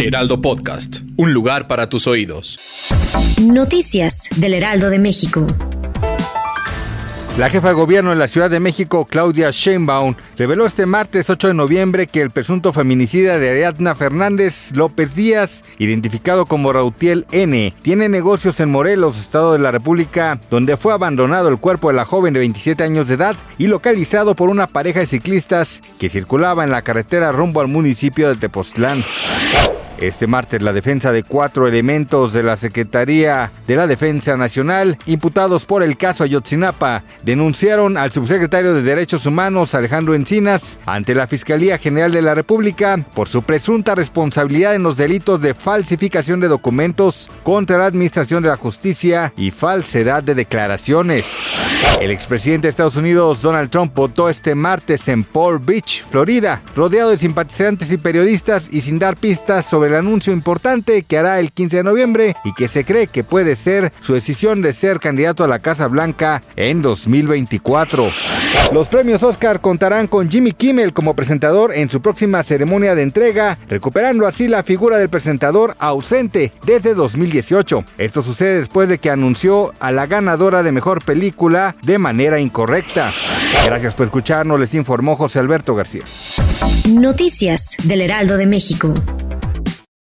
Heraldo Podcast, un lugar para tus oídos. Noticias del Heraldo de México. La jefa de gobierno de la Ciudad de México, Claudia Sheinbaum, reveló este martes 8 de noviembre que el presunto feminicida de Ariadna Fernández López Díaz, identificado como Rautiel N., tiene negocios en Morelos, Estado de la República, donde fue abandonado el cuerpo de la joven de 27 años de edad y localizado por una pareja de ciclistas que circulaba en la carretera rumbo al municipio de Tepoztlán. Este martes la defensa de cuatro elementos de la Secretaría de la Defensa Nacional, imputados por el caso Ayotzinapa, denunciaron al subsecretario de Derechos Humanos Alejandro Encinas ante la Fiscalía General de la República por su presunta responsabilidad en los delitos de falsificación de documentos contra la Administración de la Justicia y falsedad de declaraciones. El expresidente de Estados Unidos, Donald Trump, votó este martes en Palm Beach, Florida, rodeado de simpatizantes y periodistas y sin dar pistas sobre el anuncio importante que hará el 15 de noviembre y que se cree que puede ser su decisión de ser candidato a la Casa Blanca en 2024. Los premios Oscar contarán con Jimmy Kimmel como presentador en su próxima ceremonia de entrega, recuperando así la figura del presentador ausente desde 2018. Esto sucede después de que anunció a la ganadora de mejor película de manera incorrecta. Gracias por escucharnos, les informó José Alberto García. Noticias del Heraldo de México.